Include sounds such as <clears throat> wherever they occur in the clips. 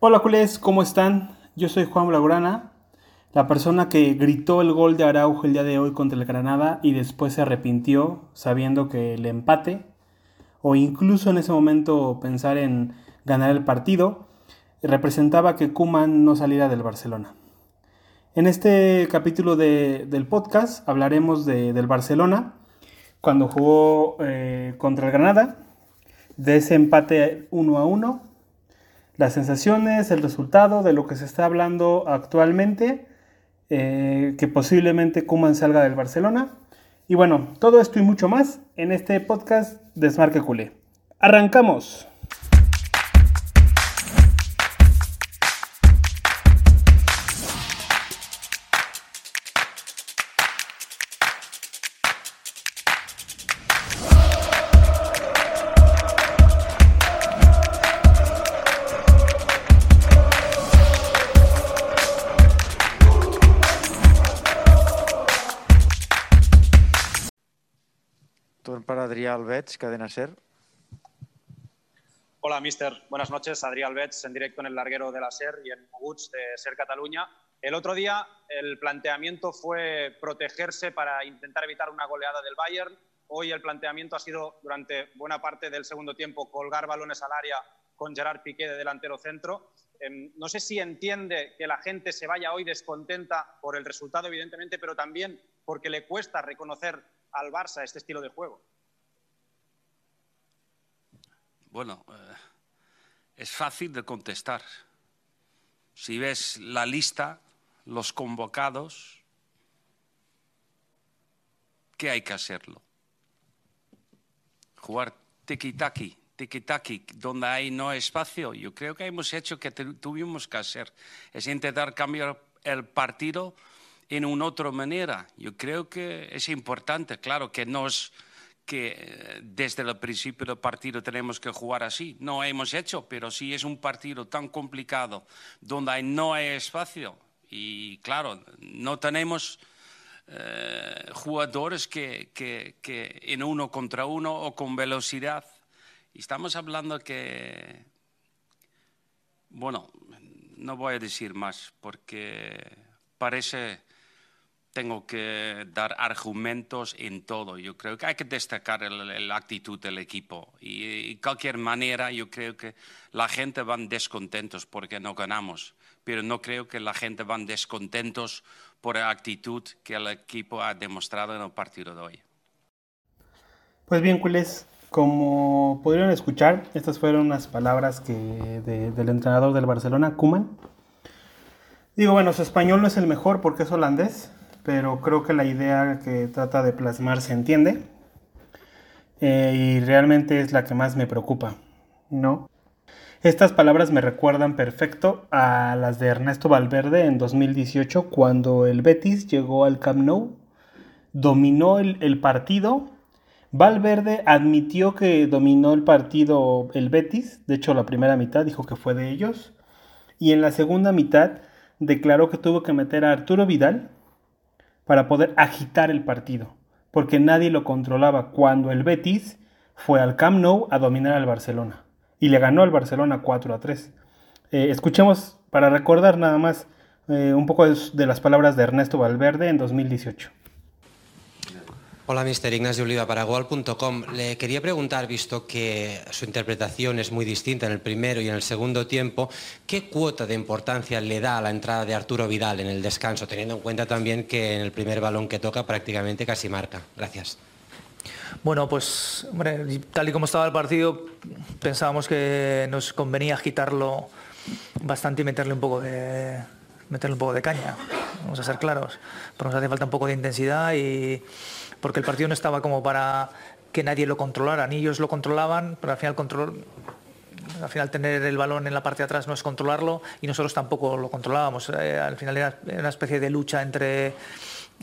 Hola culés, ¿cómo están? Yo soy Juan Blaugrana, la persona que gritó el gol de Araujo el día de hoy contra el Granada y después se arrepintió sabiendo que el empate o incluso en ese momento pensar en ganar el partido representaba que Kuman no saliera del Barcelona. En este capítulo del podcast hablaremos del Barcelona cuando jugó eh, contra el Granada, de ese empate 1 a 1, las sensaciones, el resultado de lo que se está hablando actualmente, eh, que posiblemente Kuman salga del Barcelona. Y bueno, todo esto y mucho más en este podcast de Smarque Culé. ¡Arrancamos! Adrià Albets, Cadena Ser. Hola, mister. Buenas noches. Adrià Albets, en directo en el larguero de la SER y en Moguts de SER Cataluña. El otro día el planteamiento fue protegerse para intentar evitar una goleada del Bayern. Hoy el planteamiento ha sido, durante buena parte del segundo tiempo, colgar balones al área con Gerard Piqué de delantero centro. Em, no sé si entiende que la gente se vaya hoy descontenta por el resultado, evidentemente, pero también porque le cuesta reconocer al Barça este estilo de juego. Bueno, eh, es fácil de contestar. Si ves la lista, los convocados, ¿qué hay que hacerlo? Jugar tiki-taki, tiki-taki, donde hay no espacio. Yo creo que hemos hecho que tuvimos que hacer. Es intentar cambiar el partido en una otra manera. Yo creo que es importante, claro, que nos que eh, desde el principio del partido tenemos que jugar así. No hemos hecho, pero si es un partido tan complicado donde no hay espacio y claro, no tenemos eh, jugadores que, que, que, en uno contra uno o con velocidad. estamos hablando que, bueno, no voy a decir más porque parece tengo que dar argumentos en todo. Yo creo que hay que destacar la actitud del equipo. Y de cualquier manera, yo creo que la gente van descontentos porque no ganamos. Pero no creo que la gente van descontentos por la actitud que el equipo ha demostrado en el partido de hoy. Pues bien, culés, como pudieron escuchar, estas fueron unas palabras que del entrenador del Barcelona, Kuman. Digo, bueno, su español no es el mejor porque es holandés, pero creo que la idea que trata de plasmar se entiende eh, y realmente es la que más me preocupa, ¿no? Estas palabras me recuerdan perfecto a las de Ernesto Valverde en 2018 cuando el Betis llegó al Camp Nou, dominó el, el partido. Valverde admitió que dominó el partido el Betis, de hecho la primera mitad dijo que fue de ellos, y en la segunda mitad declaró que tuvo que meter a Arturo Vidal, para poder agitar el partido, porque nadie lo controlaba cuando el Betis fue al Camp Nou a dominar al Barcelona y le ganó al Barcelona 4 a 3. Eh, escuchemos para recordar nada más eh, un poco de las palabras de Ernesto Valverde en 2018. Hola, Mr. Ignacio Oliva para Goal.com. Le quería preguntar, visto que su interpretación es muy distinta en el primero y en el segundo tiempo, ¿qué cuota de importancia le da a la entrada de Arturo Vidal en el descanso, teniendo en cuenta también que en el primer balón que toca prácticamente casi marca? Gracias. Bueno, pues tal y como estaba el partido, pensábamos que nos convenía agitarlo bastante y meterle un poco de, meterle un poco de caña. Vamos a ser claros, porque nos hace falta un poco de intensidad y porque el partido no estaba como para que nadie lo controlara, ni ellos lo controlaban, pero al final control, al final tener el balón en la parte de atrás no es controlarlo y nosotros tampoco lo controlábamos. Eh, al final era una especie de lucha entre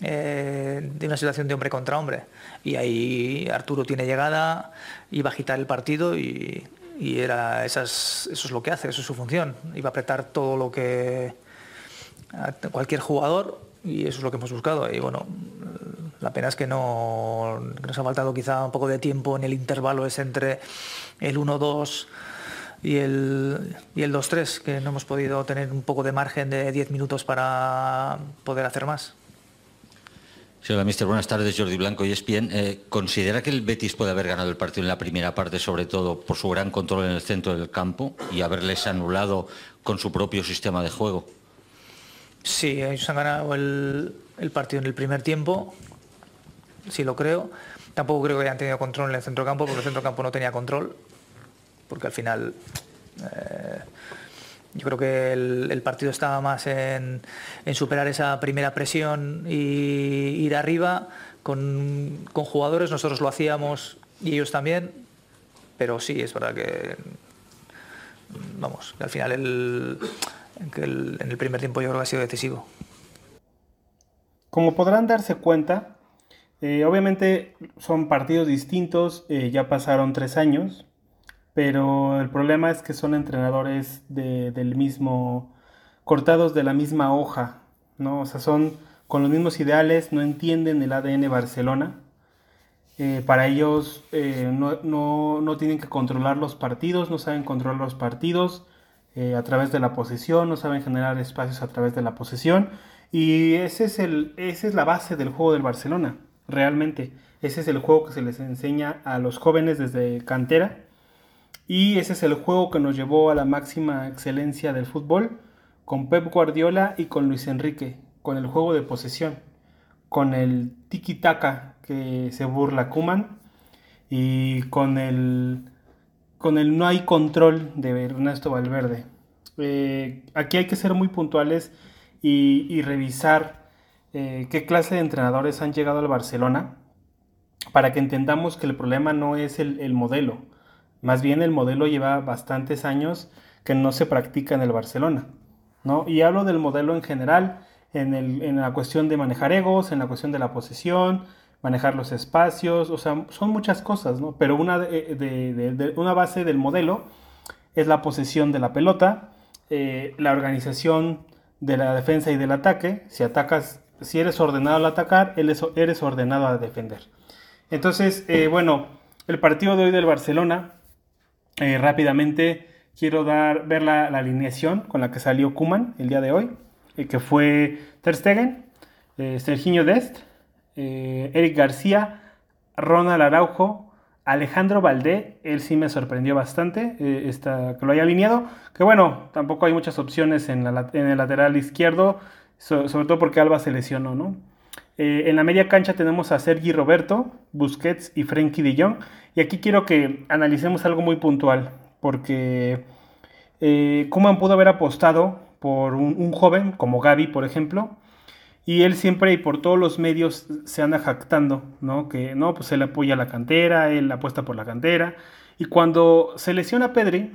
eh, de una situación de hombre contra hombre. Y ahí Arturo tiene llegada, iba a agitar el partido y, era eso es lo que hace, eso es su función. Iba a apretar todo lo que cualquier jugador y eso es lo que hemos buscado. Y bueno, la pena es que, no, nos ha faltado quizá un poco de tiempo en el intervalo es entre el 1-2 y el, y el 2-3, que no hemos podido tener un poco de margen de 10 minutos para poder hacer más. Sí, hola, mister. Buenas tardes, Jordi Blanco y ESPN. Eh, ¿Considera que el Betis puede haber ganado el partido en la primera parte, sobre todo por su gran control en el centro del campo y haberles anulado con su propio sistema de juego? Sí, ellos han ganado el, partido en el primer tiempo, sí lo creo. Tampoco creo que hayan tenido control en el centro campo, porque el centro campo no tenía control, porque al final eh, yo creo que el, partido estaba más en, superar esa primera presión y ir arriba con, jugadores. Nosotros lo hacíamos y ellos también, pero sí, es verdad que, vamos, al final el, en el primer tiempo yo creo que ha sido decisivo. Como podrán darse cuenta, eh, obviamente son partidos distintos, eh, ya pasaron tres años, pero el problema es que son entrenadores del mismo, cortados de la misma hoja, ¿no? O sea, son con los mismos ideales, no entienden el ADN Barcelona. Eh, para ellos eh, no, tienen que controlar los partidos, no saben controlar los partidos eh, a través de la posesión, no saben generar espacios a través de la posesión. Y ese es el, esa es la base del juego del Barcelona, realmente. Ese es el juego que se les enseña a los jóvenes desde cantera y ese es el juego que nos llevó a la máxima excelencia del fútbol con Pep Guardiola y con Luis Enrique, con el juego de posesión, con el tiki-taka que se burla Kuman y con el, con el no hay control de Ernesto Valverde. Eh, aquí hay que ser muy puntuales y, revisar eh, qué clase de entrenadores han llegado al Barcelona para que entendamos que el problema no es el modelo más bien el modelo lleva bastantes años que no se practica en el Barcelona. ¿no? Y hablo del modelo en general, en, la cuestión de manejar egos, en la cuestión de la posesión, manejar los espacios, o sea, son muchas cosas, ¿no? Pero una, de, una base del modelo es la posesión de la pelota, eh, la organización de la defensa y del ataque. Si atacas, si eres ordenado al atacar, eres ordenado a defender. Entonces, eh, bueno, el partido de hoy del Barcelona eh, rápidamente quiero dar, ver la, alineación con la que salió Kuman el día de hoy, eh, que fue Ter Stegen, Serginho Dest, Eric García, Ronald Araujo, Alejandro Valdé, él sí me sorprendió bastante esta, que lo haya alineado, que bueno, tampoco hay muchas opciones en, el lateral izquierdo, sobre todo porque Alba se lesionó, ¿no? en la media cancha tenemos a Sergi Roberto, Busquets y Frenkie de Jong. Y aquí quiero que analicemos algo muy puntual, porque eh, Kuman pudo haber apostado por un, joven como Gaby, por ejemplo, y él siempre y por todos los medios se anda jactando, ¿no? Que no, pues él apoya la cantera, él apuesta por la cantera, y cuando se lesiona Pedri,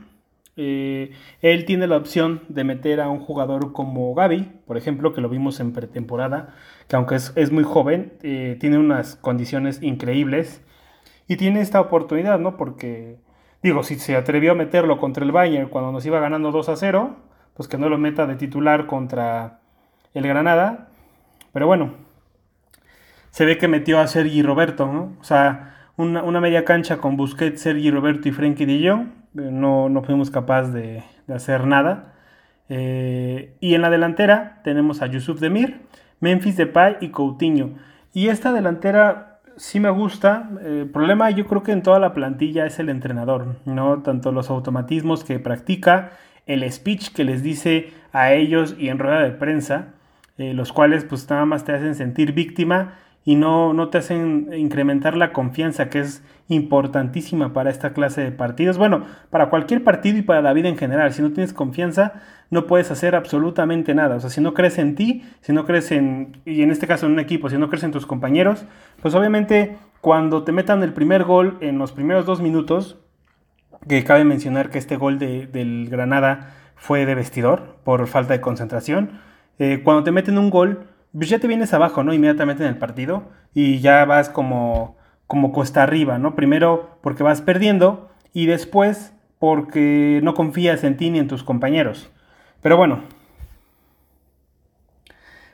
eh, él tiene la opción de meter a un jugador como Gaby, por ejemplo, que lo vimos en pretemporada, que aunque es, muy joven, eh, tiene unas condiciones increíbles y tiene esta oportunidad, ¿no? Porque, digo, si se atrevió a meterlo contra el Bayern cuando nos iba ganando 2 a 0, pues que no lo meta de titular contra el Granada. Pero bueno, se ve que metió a Sergi Roberto. O sea, una, media cancha con Busquets, Sergi Roberto y Frenkie de Jong. Eh, no, no fuimos capaces de, hacer nada. Eh, y en la delantera tenemos a Yusuf Demir, Memphis Depay y Coutinho. Y esta delantera sí me gusta. El problema yo creo que en toda la plantilla es el entrenador, ¿no? Tanto los automatismos que practica, el speech que les dice a ellos y en rueda de prensa, eh, los cuales pues nada más te hacen sentir víctima y no, no te hacen incrementar la confianza que es importantísima para esta clase de partidos. Bueno, para cualquier partido y para la vida en general. Si no tienes confianza, no puedes hacer absolutamente nada. O sea, si no crees en ti, si no crees en, y en este caso en un equipo, si no crees en tus compañeros, pues obviamente cuando te metan el primer gol en los primeros dos minutos, que cabe mencionar que este gol de, del Granada fue de vestidor por falta de concentración, eh, cuando te meten un gol, pues ya te vienes abajo, ¿no? Inmediatamente en el partido y ya vas como, como cuesta arriba, ¿no? Primero porque vas perdiendo y después porque no confías en ti ni en tus compañeros. Pero bueno,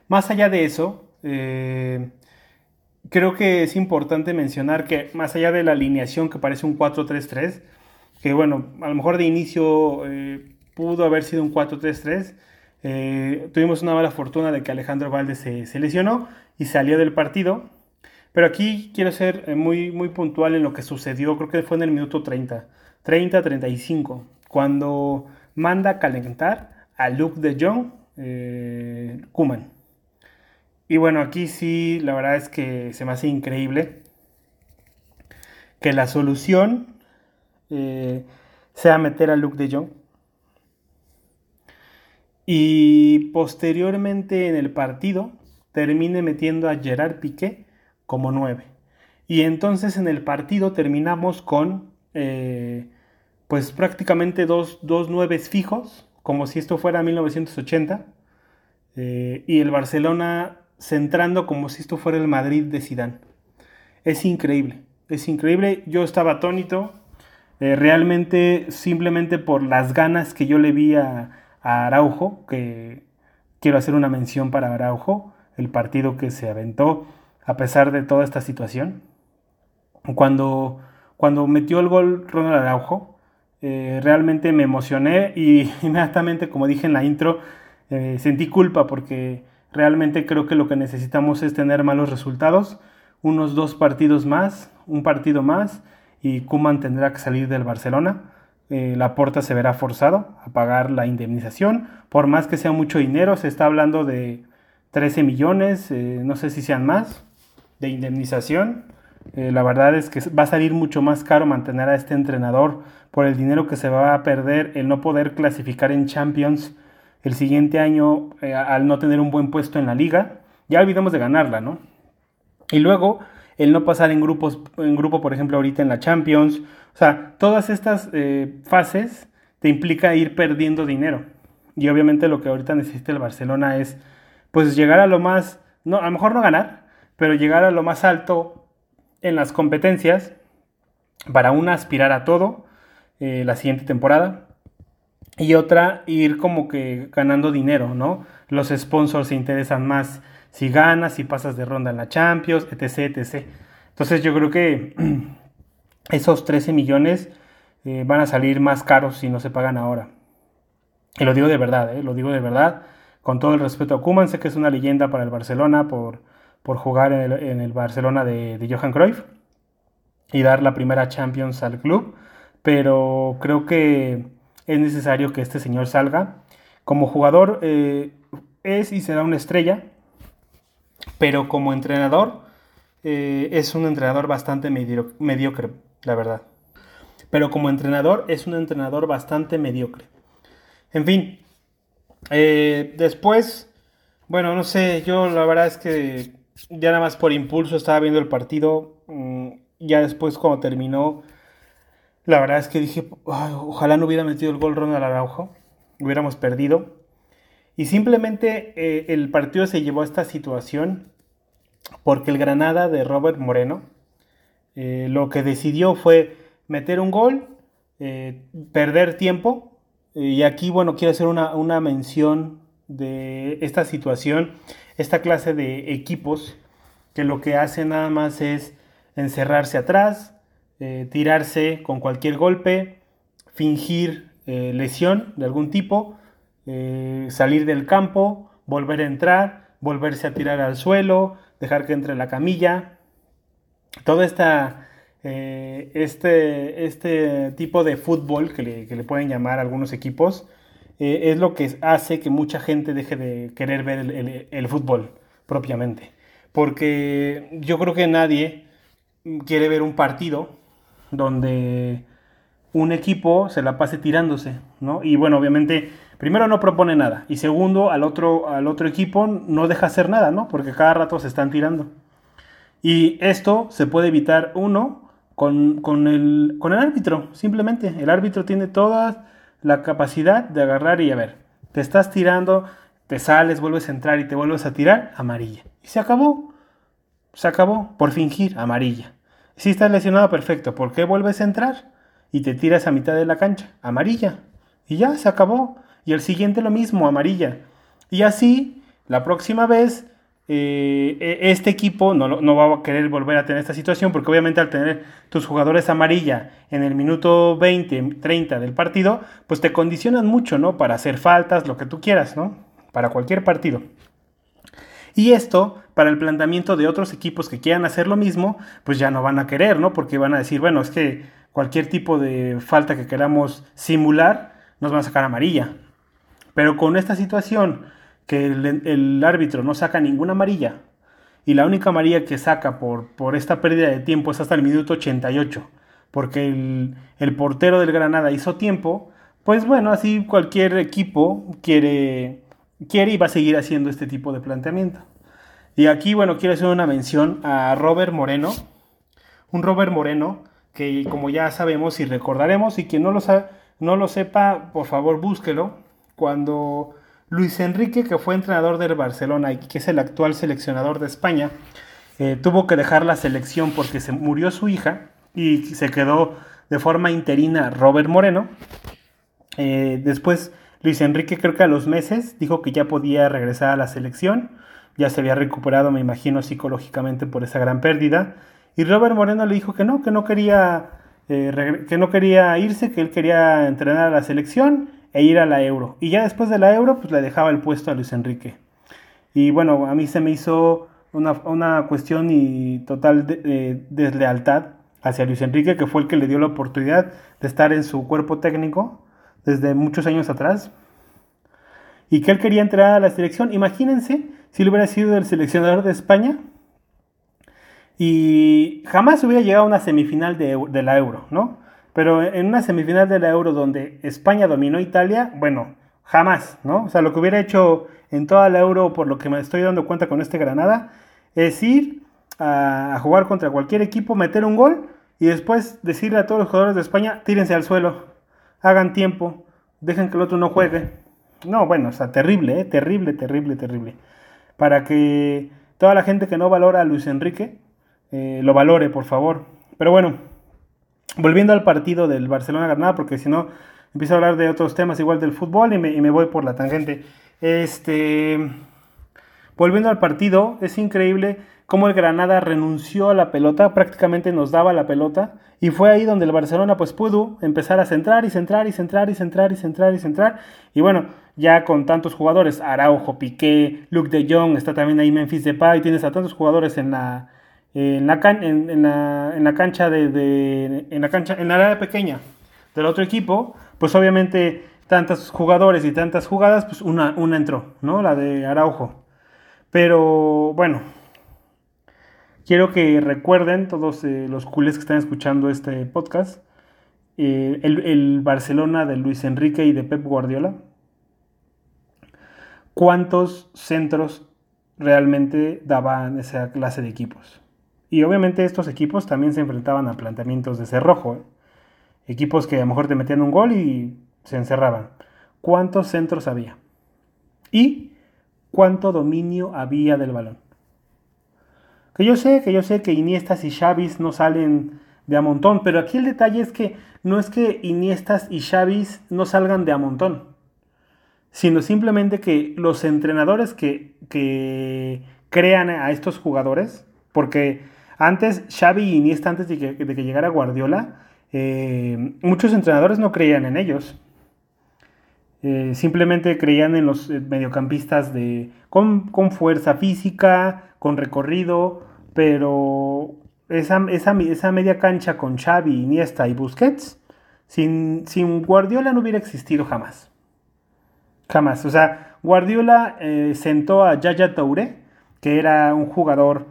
más allá de eso, eh, creo que es importante mencionar que más allá de la alineación que parece un 4-3-3, que bueno, a lo mejor de inicio eh, pudo haber sido un 4-3-3. Eh, tuvimos una mala fortuna de que Alejandro Valdés se, lesionó y salió del partido. Pero aquí quiero ser eh, muy, muy puntual en lo que sucedió, creo que fue en el minuto 30, 30-35, cuando manda calentar a Luke de Jong, eh, Kuman. Y bueno, aquí sí, la verdad es que se me hace increíble que la solución sea meter a Luke de Jong y posteriormente en el partido termine metiendo a Gerard Piqué como 9. Y entonces en el partido terminamos con eh, pues prácticamente dos, dos nueves fijos, como si esto fuera 1980, eh, y el Barcelona centrando como si esto fuera el Madrid de Sidán. Es increíble, es increíble. Yo estaba atónito, eh, realmente simplemente por las ganas que yo le vi a, a Araujo, que quiero hacer una mención para Araujo, el partido que se aventó a pesar de toda esta situación. Cuando, cuando metió el gol Ronald Araujo, eh, realmente me emocioné y <laughs> inmediatamente, como dije en la intro, eh, sentí culpa porque realmente creo que lo que necesitamos es tener malos resultados, unos dos partidos más, un partido más y Kuman tendrá que salir del Barcelona eh, la porta se verá forzado a pagar la indemnización. Por más que sea mucho dinero, se está hablando de 13 millones, eh, no sé si sean más, de indemnización. Eh, la verdad es que va a salir mucho más caro mantener a este entrenador por el dinero que se va a perder el no poder clasificar en Champions el siguiente año al no tener un buen puesto en la liga. Ya olvidemos de ganarla, ¿no? Y luego el no pasar en grupos, en grupo, por ejemplo, ahorita en la Champions. O sea, todas estas eh, fases te implica ir perdiendo dinero. Y obviamente lo que ahorita necesita el Barcelona es, pues, llegar a lo más, no, a lo mejor no ganar, pero llegar a lo más alto en las competencias para una aspirar a todo eh, la siguiente temporada y otra ir como que ganando dinero, ¿no? Los sponsors se interesan más si ganas, si pasas de ronda en la Champions, etc, etc. Entonces yo creo que <clears throat> esos 13 millones eh, van a salir más caros si no se pagan ahora. Y lo digo de verdad, eh, lo digo de verdad, con todo el respeto a Kuman, sé que es una leyenda para el Barcelona por, por jugar en el, Barcelona de, Johan Cruyff y dar la primera Champions al club, pero creo que es necesario que este señor salga. Como jugador eh, es y será una estrella, pero como entrenador es un entrenador bastante mediocre, la verdad. Pero como entrenador es un entrenador bastante mediocre. En fin, eh, después, bueno, no sé, yo la verdad es que ya nada más por impulso estaba viendo el partido. Mm, ya después cuando terminó, la verdad es que dije, ojalá no hubiera metido el gol Ronald Araujo, hubiéramos perdido. Y simplemente eh, el partido se llevó a esta situación porque el Granada de Robert Moreno eh, lo que decidió fue meter un gol, eh, perder tiempo. y aquí, bueno, quiero hacer una, una, mención de esta situación, esta clase de equipos que lo que hacen nada más es encerrarse atrás, tirarse con cualquier golpe, fingir lesión de algún tipo eh, salir del campo, volver a entrar, volverse a tirar al suelo, dejar que entre la camilla. Todo esta, eh, este, este tipo de fútbol que le, pueden llamar algunos equipos eh, es lo que hace que mucha gente deje de querer ver el, el fútbol propiamente. Porque yo creo que nadie quiere ver un partido donde un equipo se la pase tirándose, ¿no? Y bueno, obviamente primero no propone nada y segundo al otro, al otro equipo no deja hacer nada, ¿no? Porque cada rato se están tirando. Y esto se puede evitar, uno, con, el, con el árbitro, simplemente. El árbitro tiene toda la capacidad de agarrar y a ver, te estás tirando, te sales, vuelves a entrar y te vuelves a tirar, amarilla. Y se acabó. Se acabó por fingir, amarilla. Si estás lesionado, perfecto. ¿Por qué vuelves a entrar? Y te tiras a mitad de la cancha, amarilla. Y ya, se acabó y el siguiente lo mismo, amarilla. Y así, la próxima vez, e, este equipo no, no, va a querer volver a tener esta situación porque obviamente al tener tus jugadores amarilla en el minuto 20, 30 del partido, pues te condicionan mucho, ¿no? Para hacer faltas, lo que tú quieras, ¿no? Para cualquier partido. Y esto, para el planteamiento de otros equipos que quieran hacer lo mismo, pues ya no van a querer, ¿no? Porque van a decir, bueno, es que cualquier tipo de falta que queramos simular, nos van a sacar amarilla. Pero con esta situación que el, árbitro no saca ninguna amarilla y la única amarilla que saca por, por esta pérdida de tiempo es hasta el minuto 88, porque el, el portero del Granada hizo tiempo, pues bueno, así cualquier equipo quiere, quiere y va a seguir haciendo este tipo de planteamiento. Y aquí, bueno, quiero hacer una mención a Robert Moreno, un Robert Moreno que como ya sabemos y recordaremos, y quien no lo, no lo sepa, por favor búsquelo, cuando Luis Enrique, que fue entrenador del Barcelona y que es el actual seleccionador de España, eh, tuvo que dejar la selección porque se murió su hija y se quedó de forma interina Robert Moreno. Eh, después Luis Enrique creo que a los meses dijo que ya podía regresar a la selección, ya se había recuperado me imagino psicológicamente por esa gran pérdida. Y Robert Moreno le dijo que no, que no quería, eh, que no quería irse, que él quería entrenar a la selección e ir a la Euro. Y ya después de la Euro, pues le dejaba el puesto a Luis Enrique. Y bueno, a mí se me hizo una, cuestión y total de, deslealtad hacia Luis Enrique, que fue el que le dio la oportunidad de estar en su cuerpo técnico desde muchos años atrás. Y que él quería entrar a la selección. Imagínense si él hubiera sido el seleccionador de España y jamás hubiera llegado a una semifinal de la Euro, ¿no? Pero en una semifinal de la Euro donde España dominó Italia, bueno, jamás, ¿no? O sea, lo que hubiera hecho en toda la Euro, por lo que me estoy dando cuenta con este Granada, es ir a, jugar contra cualquier equipo, meter un gol y después decirle a todos los jugadores de España, tírense al suelo, hagan tiempo, dejen que el otro no juegue. No, bueno, o sea, terrible, ¿eh? terrible, terrible, terrible. Para que toda la gente que no valora a Luis Enrique eh, lo valore, por favor. Pero bueno, volviendo al partido del Barcelona-Granada, porque si no empiezo a hablar de otros temas igual del fútbol y me, voy por la tangente. Este, volviendo al partido, es increíble cómo el Granada renunció a la pelota, prácticamente nos daba la pelota, y fue ahí donde el Barcelona pues pudo empezar a centrar y centrar y centrar y centrar y centrar y centrar, y bueno, ya con tantos jugadores, Araujo, Piqué, Luke de Jong, está también ahí Memphis Depay, tienes a tantos jugadores en la, en la, en, la, en la cancha de, en la cancha en la área pequeña del otro equipo, pues obviamente tantos jugadores y tantas jugadas, pues una, una entró, ¿no? La de Araujo. Pero bueno, quiero que recuerden todos eh, los culés que están escuchando este podcast, eh, el, el, Barcelona de Luis Enrique y de Pep Guardiola. ¿Cuántos centros realmente daban esa clase de equipos? Y obviamente estos equipos también se enfrentaban a planteamientos de cerrojo. ¿eh? Equipos que a lo mejor te metían un gol y se encerraban. ¿Cuántos centros había? Y cuánto dominio había del balón. Que yo sé, que yo sé que Iniestas y Xavis no salen de a montón, pero aquí el detalle es que no es que Iniestas y Xavis no salgan de a montón, sino simplemente que los entrenadores que, que crean a estos jugadores, porque antes, Xavi y Iniesta, antes de que, llegara Guardiola, eh, muchos entrenadores no creían en ellos. Eh, simplemente creían en los eh, mediocampistas de, con, fuerza física, con recorrido, pero esa, esa, media cancha con Xavi, Iniesta y Busquets, sin, sin, Guardiola no hubiera existido jamás. Jamás. O sea, Guardiola sentó a Yaya Toure, que era un jugador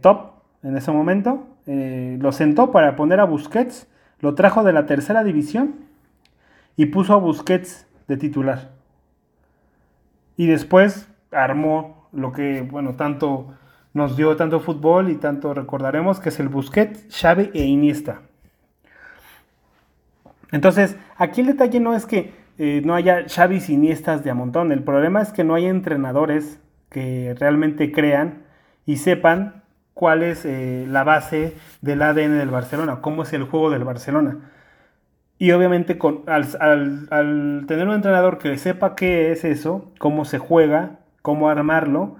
top, en ese momento. Eh, lo sentó para poner a Busquets, lo trajo de la tercera división y puso a Busquets de titular. Y después armó lo que, bueno, tanto nos dio tanto fútbol y tanto recordaremos que es el Busquets, Xavi e Iniesta. Entonces, aquí el detalle no es que eh, no haya Xavi y Iniestas de a montón, el problema es que no hay entrenadores que realmente crean y sepan cuál es eh, la base del ADN del Barcelona, cómo es el juego del Barcelona. Y obviamente con, al, tener un entrenador que sepa qué es eso, cómo se juega, cómo armarlo,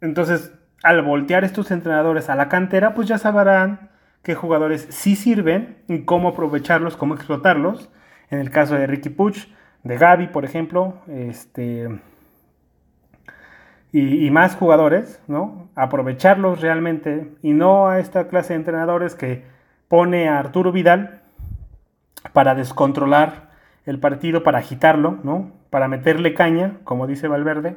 Entonces, al voltear estos entrenadores a la cantera, pues ya sabrán qué jugadores sí sirven y cómo aprovecharlos, cómo explotarlos. En el caso de Ricky Puch, de Gaby, por ejemplo, este, y, más jugadores, ¿no? Aprovecharlos realmente y no a esta clase de entrenadores que pone a Arturo Vidal para descontrolar el partido, para agitarlo, ¿no? Para meterle caña, como dice Valverde,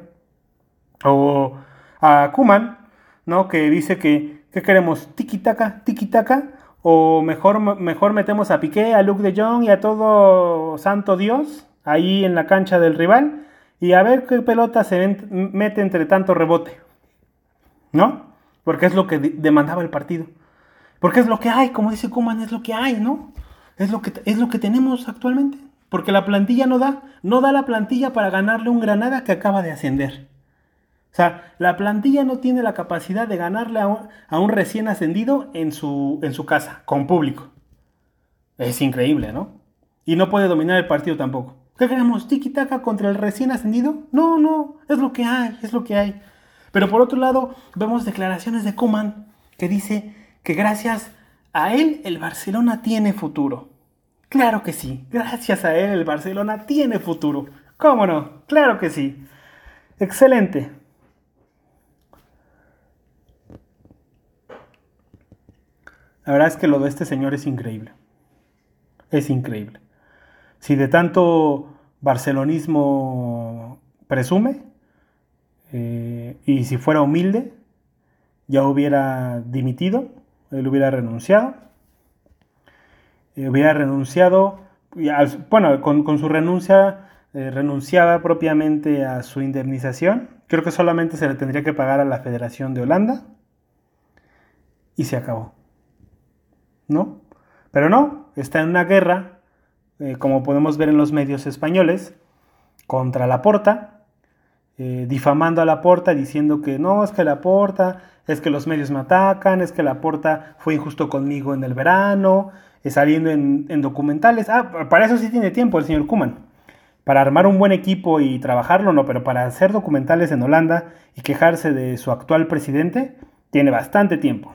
o a Kuman, ¿no? Que dice que, ¿qué queremos? Tiki-taka, tiki-taka, o mejor, mejor metemos a Piqué, a Luke de Jong y a todo santo Dios ahí en la cancha del rival y a ver qué pelota se mete entre tanto rebote, ¿no? Porque es lo que demandaba el partido. Porque es lo que hay, como dice Kuman, es lo que hay, ¿no? Es lo que, es lo que tenemos actualmente. Porque la plantilla no da, no da la plantilla para ganarle un Granada que acaba de ascender. O sea, la plantilla no tiene la capacidad de ganarle a un, recién ascendido en su, en su casa, con público. Es increíble, ¿no? Y no puede dominar el partido tampoco. ¿Qué queremos? ¿Tiki-taka contra el recién ascendido? No, no, es lo que hay, es lo que hay. Pero por otro lado, vemos declaraciones de Kuman que dice que gracias a él el Barcelona tiene futuro. Claro que sí, gracias a él el Barcelona tiene futuro. ¿Cómo no? Claro que sí. Excelente. La verdad es que lo de este señor es increíble. Es increíble. Si de tanto barcelonismo presume, eh, y si fuera humilde, ya hubiera dimitido, él hubiera renunciado, eh, hubiera renunciado, bueno, con, con su renuncia eh, renunciaba propiamente a su indemnización, creo que solamente se le tendría que pagar a la Federación de Holanda, y se acabó. ¿No? Pero no, está en una guerra, eh, como podemos ver en los medios españoles, contra la Porta, eh, difamando a la Porta, diciendo que no, es que la Porta, es que los medios me atacan, es que la Porta fue injusto conmigo en el verano, eh, saliendo en, en, documentales. Ah, para eso sí tiene tiempo el señor Kuman. Para armar un buen equipo y trabajarlo, no, pero para hacer documentales en Holanda y quejarse de su actual presidente, tiene bastante tiempo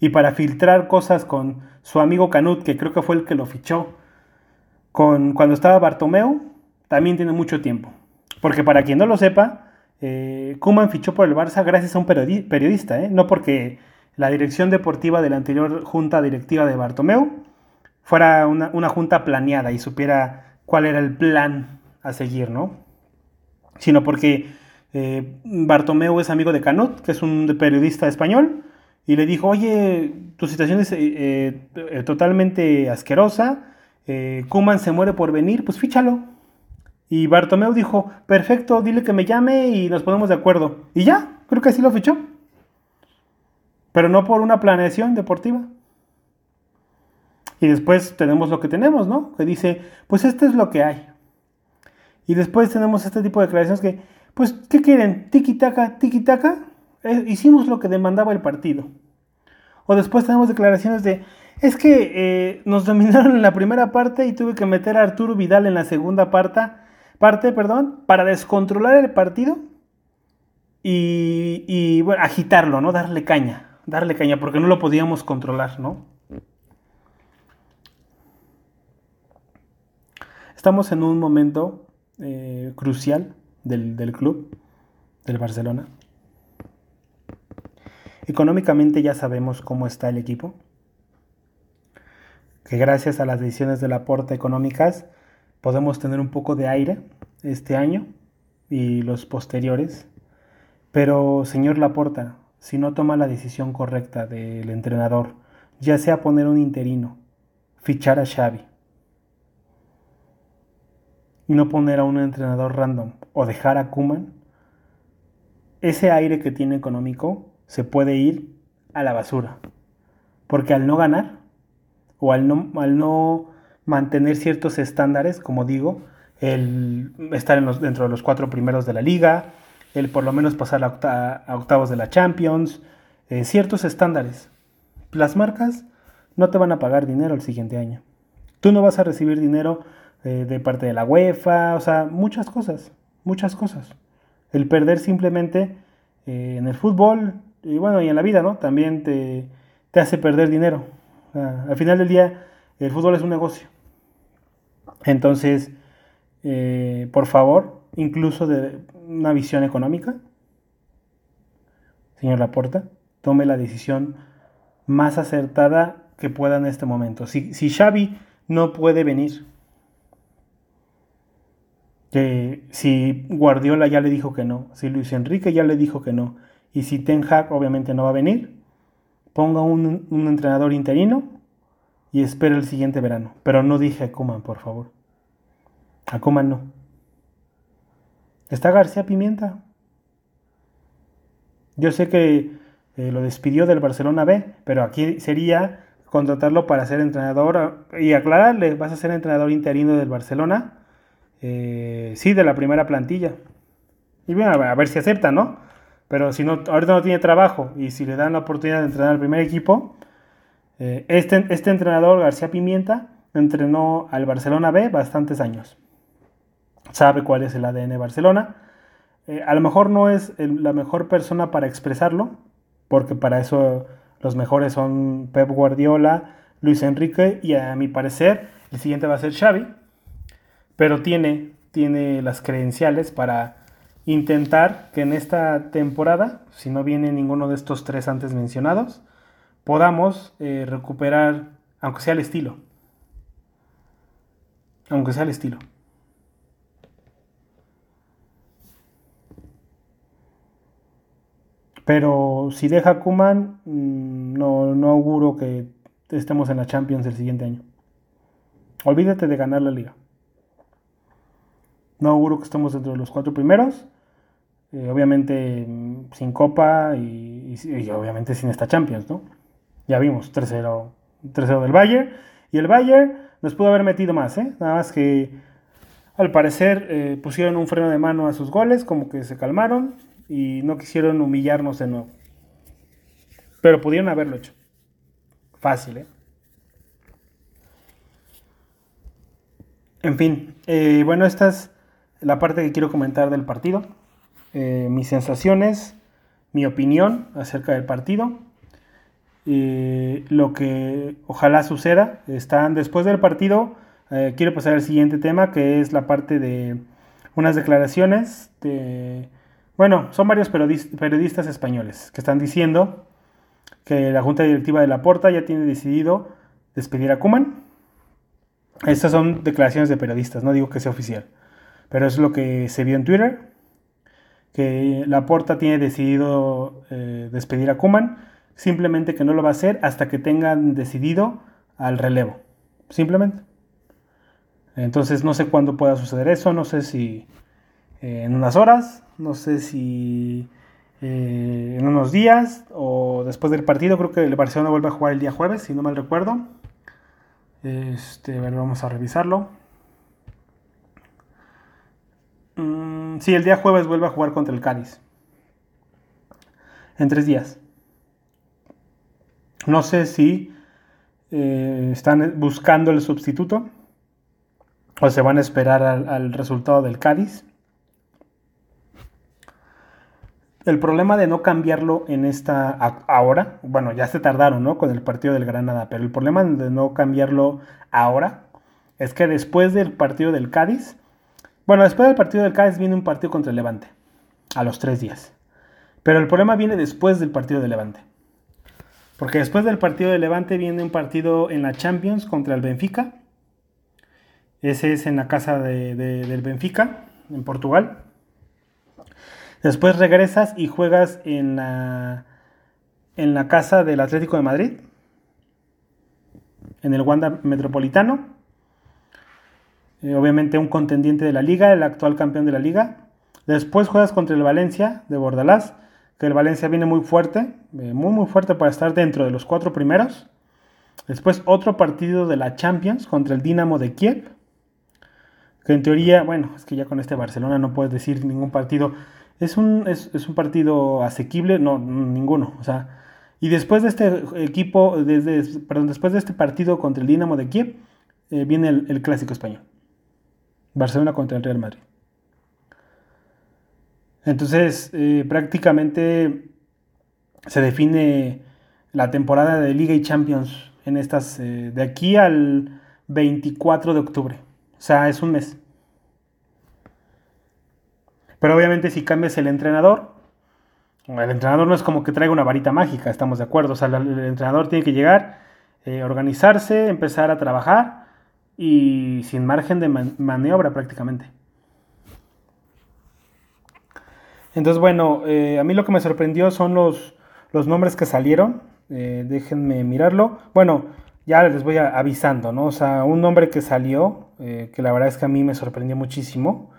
y para filtrar cosas con su amigo Canut, que creo que fue el que lo fichó, con, cuando estaba Bartomeu, también tiene mucho tiempo. Porque para quien no lo sepa, eh, Kuman fichó por el Barça gracias a un periodista, ¿eh? no porque la dirección deportiva de la anterior junta directiva de Bartomeu fuera una, junta planeada y supiera cuál era el plan a seguir, ¿no? Sino porque eh, Bartomeu es amigo de Canut, que es un periodista español, y le dijo, oye, tu situación es totalmente asquerosa, eh, Kuman se muere por venir, pues fíchalo. Y Bartomeu dijo, perfecto, dile que me llame y nos ponemos de acuerdo. Y ya, creo que así lo fichó. Pero no por una planeación deportiva. Y después tenemos lo que tenemos, ¿no? Que dice, pues esto es lo que hay. Y después tenemos este tipo de declaraciones que, pues, ¿qué quieren? Tiki-taka, tiki-taka hicimos lo que demandaba el partido. O después tenemos declaraciones de, es que eh, nos dominaron en la primera parte y tuve que meter a Arturo Vidal en la segunda parte, parte perdón, para descontrolar el partido y, y bueno, agitarlo, ¿no? Darle caña, darle caña, porque no lo podíamos controlar, ¿no? Estamos en un momento eh, crucial del, del club, del Barcelona. Económicamente ya sabemos cómo está el equipo. Que gracias a las decisiones de la Porta económicas podemos tener un poco de aire este año y los posteriores. Pero, señor Laporta, si no toma la decisión correcta del entrenador, ya sea poner un interino, fichar a Xavi, no poner a un entrenador random o dejar a Kuman, ese aire que tiene económico se puede ir a la basura. Porque al no ganar, o al no, al no mantener ciertos estándares, como digo, el estar dentro de los cuatro primeros de la liga, el por lo menos pasar a, a octavos de la Champions, eh, ciertos estándares. Las marcas no te van a pagar dinero el siguiente año. Tú no vas a recibir dinero eh, de parte de la UEFA, o sea, muchas cosas, muchas cosas. El perder simplemente eh, en el fútbol y bueno, y en la vida, ¿no? También te, te hace perder dinero. Al final del día, el fútbol es un negocio. Entonces, eh, por favor, incluso de una visión económica, señor Laporta, tome la decisión más acertada que pueda en este momento. Si, si Xavi no puede venir, si Guardiola ya le dijo que no, si Luis Enrique ya le dijo que no, y si Ten Hag obviamente no va a venir, ponga un, entrenador interino y espere el siguiente verano. Pero no dije a Kuman, por favor. A Kuman no. Está García Pimienta. Yo sé que eh, lo despidió del Barcelona B, pero aquí sería contratarlo para ser entrenador y aclararle, vas a ser entrenador interino del Barcelona, eh, sí, de la primera plantilla. Y bueno, a ver si acepta, ¿no? Pero si no, ahorita no tiene trabajo y si le dan la oportunidad de entrenar al primer equipo, eh, este, este entrenador, García Pimienta, entrenó al Barcelona B bastantes años. Sabe cuál es el ADN Barcelona. a lo mejor no es la mejor persona para expresarlo, porque para eso los mejores son Pep Guardiola, Luis Enrique y a mi parecer el siguiente va a ser Xavi, pero tiene, tiene las credenciales para intentar que en esta temporada, si no viene ninguno de estos tres antes mencionados, podamos eh, recuperar, aunque sea el estilo, aunque sea el estilo. Pero si deja Kuman, mm, no, no auguro que estemos en la Champions el siguiente año. Olvídate de ganar la liga. No auguro que estemos entre los cuatro primeros. Eh, obviamente sin Copa y, obviamente sin esta Champions, ¿no? Ya vimos, 3-0 del Bayern. Y el Bayern nos pudo haber metido más, ¿eh? Nada más que al parecer eh, pusieron un freno de mano a sus goles, como que se calmaron y no quisieron humillarnos de nuevo. Pero pudieron haberlo hecho. Fácil, ¿eh? En fin, eh, bueno, esta es la parte que quiero comentar del partido. Eh, mis sensaciones, mi opinión acerca del partido. lo que ojalá suceda. Están después del partido. quiero pasar al siguiente tema, que es la parte de unas declaraciones de bueno, son varios periodistas españoles que están diciendo que la Junta Directiva de la Porta ya tiene decidido despedir a Kuman. Estas son declaraciones de periodistas, no digo que sea oficial, pero es lo que se vio en Twitter, que la Porta tiene decidido eh, despedir a Kuman, simplemente que no lo va a hacer hasta que tengan decidido al relevo, simplemente. Entonces no sé cuándo pueda suceder eso, no sé si eh, en unas horas, no sé si eh, en unos días o después del partido. Creo que el Barcelona vuelve a jugar el día jueves, si no mal recuerdo. Este, a vamos a revisarlo. Mm, sí, el día jueves vuelve a jugar contra el Cádiz. En tres días. No sé si eh, están buscando el sustituto o se van a esperar al resultado del Cádiz. El problema de no cambiarlo en esta ahora, bueno, ya se tardaron, ¿no? Con el partido del Granada, pero el problema de no cambiarlo ahora es que después del partido del Cádiz, bueno, después del partido del Cádiz viene un partido contra el Levante, a los tres días. Pero el problema viene después del partido del Levante. Porque después del partido del Levante viene un partido en la Champions contra el Benfica. Ese es en la casa del Benfica, en Portugal. Después regresas y juegas en la, en la casa del Atlético de Madrid, en el Wanda Metropolitano. Eh, obviamente un contendiente de la liga, el actual campeón de la liga. Después juegas contra el Valencia de Bordalás, que el Valencia viene muy fuerte, eh, muy muy fuerte para estar dentro de los cuatro primeros. Después otro partido de la Champions contra el Dinamo de Kiev, que en teoría, bueno, es que ya con este Barcelona no puedes decir ningún partido es un, es, un partido asequible, no, ninguno. O sea, y después de este equipo, desde, perdón, después de este partido contra el Dinamo de Kiev, eh, viene el, clásico español. Barcelona contra el Real Madrid. Entonces, eh, prácticamente se define la temporada de Liga y Champions en estas, eh, de aquí al 24 de octubre. O sea, es un mes. Pero obviamente si cambias el entrenador, el entrenador no es como que traiga una varita mágica, estamos de acuerdo. O sea, el entrenador tiene que llegar, eh, organizarse, empezar a trabajar y sin margen de maniobra prácticamente. Entonces, bueno, eh, a mí lo que me sorprendió son los, los nombres que salieron. Eh, déjenme mirarlo. Bueno, ya les voy avisando, ¿no? O sea, un nombre que salió, que la verdad es que a mí me sorprendió muchísimo,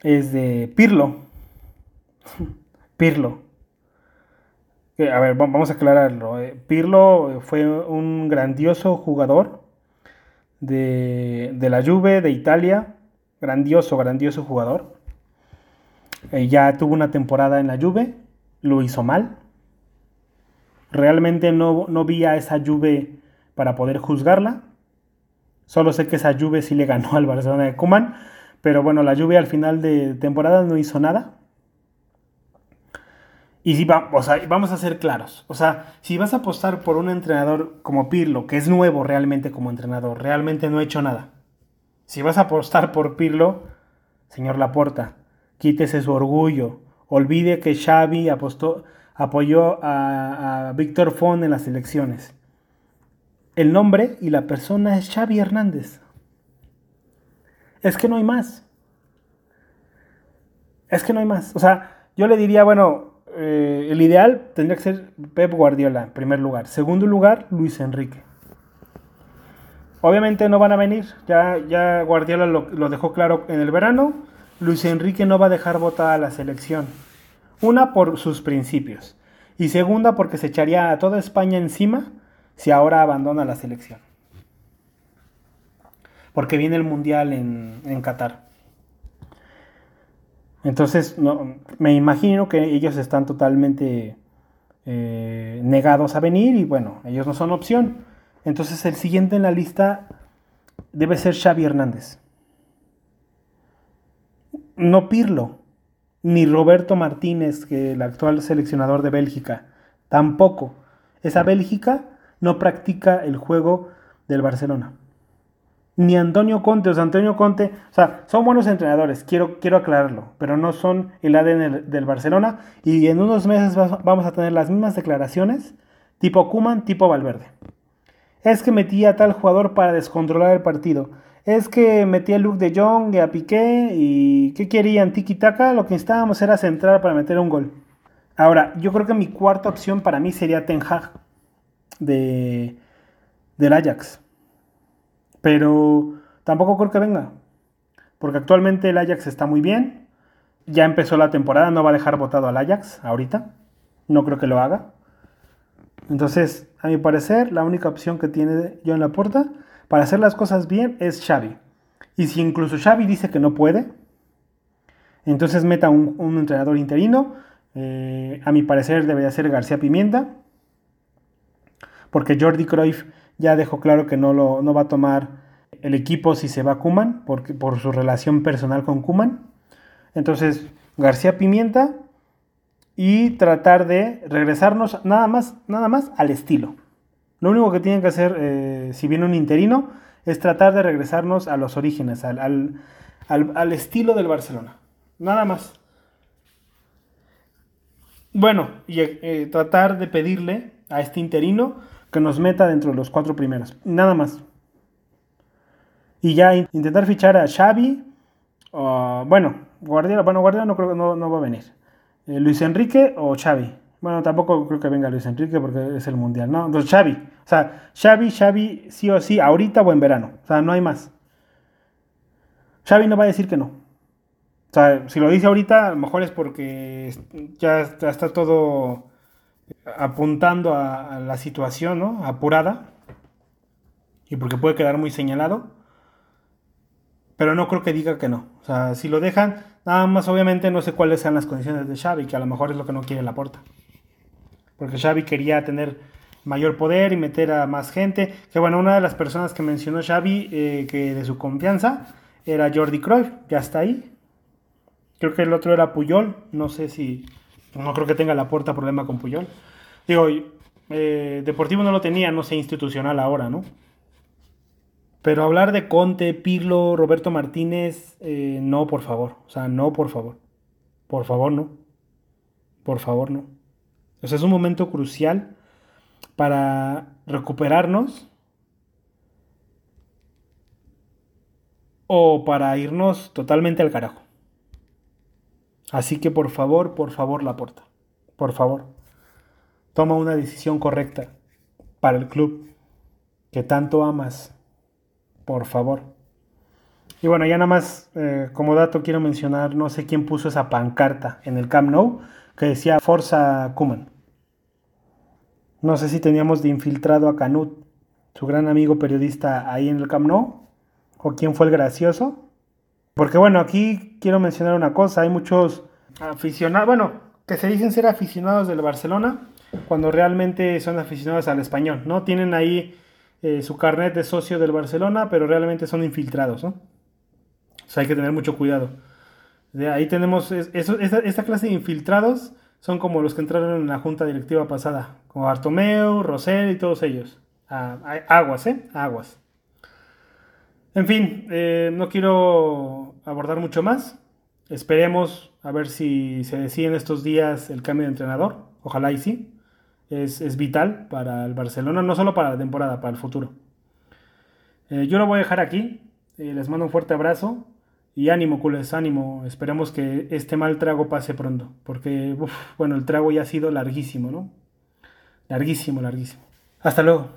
es de Pirlo. <laughs> Pirlo a ver, vamos a aclararlo. Eh, Pirlo fue un grandioso jugador de, la Juve de Italia. Grandioso, grandioso jugador. Eh, ya tuvo una temporada en la Juve, lo hizo mal. Realmente no, no vi a esa Juve para poder juzgarla. Solo sé que esa Juve sí le ganó al Barcelona de Kuman. Pero bueno, la Juve al final de temporada no hizo nada. Y si vamos a ser claros. O sea, si vas a apostar por un entrenador como Pirlo, que es nuevo realmente como entrenador, realmente no ha hecho nada. Si vas a apostar por Pirlo, señor Laporta, quítese su orgullo. Olvide que Xavi apostó, apoyó a, a Víctor Font en las elecciones. El nombre y la persona es Xavi Hernández. Es que no hay más. Es que no hay más. O sea, yo le diría, bueno, eh, el ideal tendría que ser Pep Guardiola, en primer lugar. Segundo lugar, Luis Enrique. Obviamente no van a venir, ya, ya Guardiola lo, dejó claro en el verano. Luis Enrique no va a dejar votar a la selección. Una, por sus principios. Y segunda, porque se echaría a toda España encima si ahora abandona la selección. Porque viene el Mundial en, en Qatar. Entonces, no, me imagino que ellos están totalmente eh, negados a venir y bueno, ellos no son opción. Entonces, el siguiente en la lista debe ser Xavi Hernández. No Pirlo, ni Roberto Martínez, que el actual seleccionador de Bélgica. Tampoco. Esa Bélgica no practica el juego del Barcelona ni Antonio Conte. O sea, Antonio Conte, o sea, son buenos entrenadores, quiero, quiero aclararlo, pero no son el ADN del Barcelona. Y en unos meses vamos a tener las mismas declaraciones, tipo Kuman, tipo Valverde. Es que metía a tal jugador para descontrolar el partido. Es que metía a Luke de Jong y a Piqué y ¿qué querían? Tiki Taka. Lo que necesitábamos era centrar para meter un gol. Ahora, yo creo que mi cuarta opción para mí sería Ten Hag de, del Ajax. Pero tampoco creo que venga. Porque actualmente el Ajax está muy bien. Ya empezó la temporada, no va a dejar votado al Ajax ahorita. No creo que lo haga. Entonces, a mi parecer, la única opción que tiene yo en la puerta para hacer las cosas bien es Xavi. Y si incluso Xavi dice que no puede, entonces meta un, un entrenador interino. Eh, a mi parecer debería ser García Pimienta. Porque Jordi Cruyff ya dejó claro que no, lo, no va a tomar el equipo si se va Kuman, por, por su relación personal con Kuman. Entonces, García Pimienta y tratar de regresarnos nada más, nada más al estilo. Lo único que tienen que hacer, eh, si viene un interino, es tratar de regresarnos a los orígenes, al, al, estilo del Barcelona. Nada más. Bueno, y eh, tratar de pedirle a este interino que nos meta dentro de los cuatro primeros. Nada más. Y ya intentar fichar a Xavi. bueno, Guardiola, bueno, Guardiola no creo que no, va a venir. Eh, Luis Enrique o Xavi. Bueno, tampoco creo que venga Luis Enrique porque es el mundial, ¿no? Entonces Xavi. O sea, Xavi, Xavi, sí o sí, ahorita o en verano. O sea, no hay más. Xavi no va a decir que no. O sea, si lo dice ahorita, a lo mejor es porque ya está todo apuntando a, la situación, ¿no? Apurada. Y porque puede quedar muy señalado. Pero no creo que diga que no. O sea, si lo dejan, nada más obviamente no sé cuáles sean las condiciones de Xavi, que a lo mejor es lo que no quiere la porta. Porque Xavi quería tener mayor poder y meter a más gente. Que bueno, una de las personas que mencionó Xavi, eh, que de su confianza, era Jordi Cruyff, ya está ahí. Creo que el otro era Puyol. No sé si. No creo que tenga la puerta problema con Puyol. Digo, eh, Deportivo no lo tenía, no sé, institucional ahora, ¿no? Pero hablar de Conte, Pirlo, Roberto Martínez, eh, no, por favor. O sea, no, por favor. Por favor, no. Por favor, no. O sea, es un momento crucial para recuperarnos o para irnos totalmente al carajo. Así que por favor, por favor, la porta. Por favor. Toma una decisión correcta para el club que tanto amas. Por favor. Y bueno, ya nada más eh, como dato quiero mencionar, no sé quién puso esa pancarta en el Camp Nou que decía Forza Kuman. No sé si teníamos de infiltrado a Canut, su gran amigo periodista ahí en el Camp Nou, o quién fue el gracioso. Porque bueno, aquí quiero mencionar una cosa, hay muchos aficionados, bueno, que se dicen ser aficionados del Barcelona, cuando realmente son aficionados al español, ¿no? Tienen ahí eh, su carnet de socio del Barcelona, pero realmente son infiltrados, ¿no? O sea, hay que tener mucho cuidado. De ahí tenemos, esta, clase de infiltrados son como los que entraron en la junta directiva pasada, como Bartomeu, Rosell y todos ellos. Ah, aguas, ¿eh? Aguas. En fin, eh, no quiero abordar mucho más. Esperemos a ver si se decide en estos días el cambio de entrenador. Ojalá y sí es, vital para el Barcelona, no solo para la temporada, para el futuro. Eh, yo lo voy a dejar aquí. Eh, les mando un fuerte abrazo. Y ánimo, cules, ánimo. Esperemos que este mal trago pase pronto. Porque, bueno, el trago ya ha sido larguísimo, ¿no? Larguísimo, larguísimo. Hasta luego.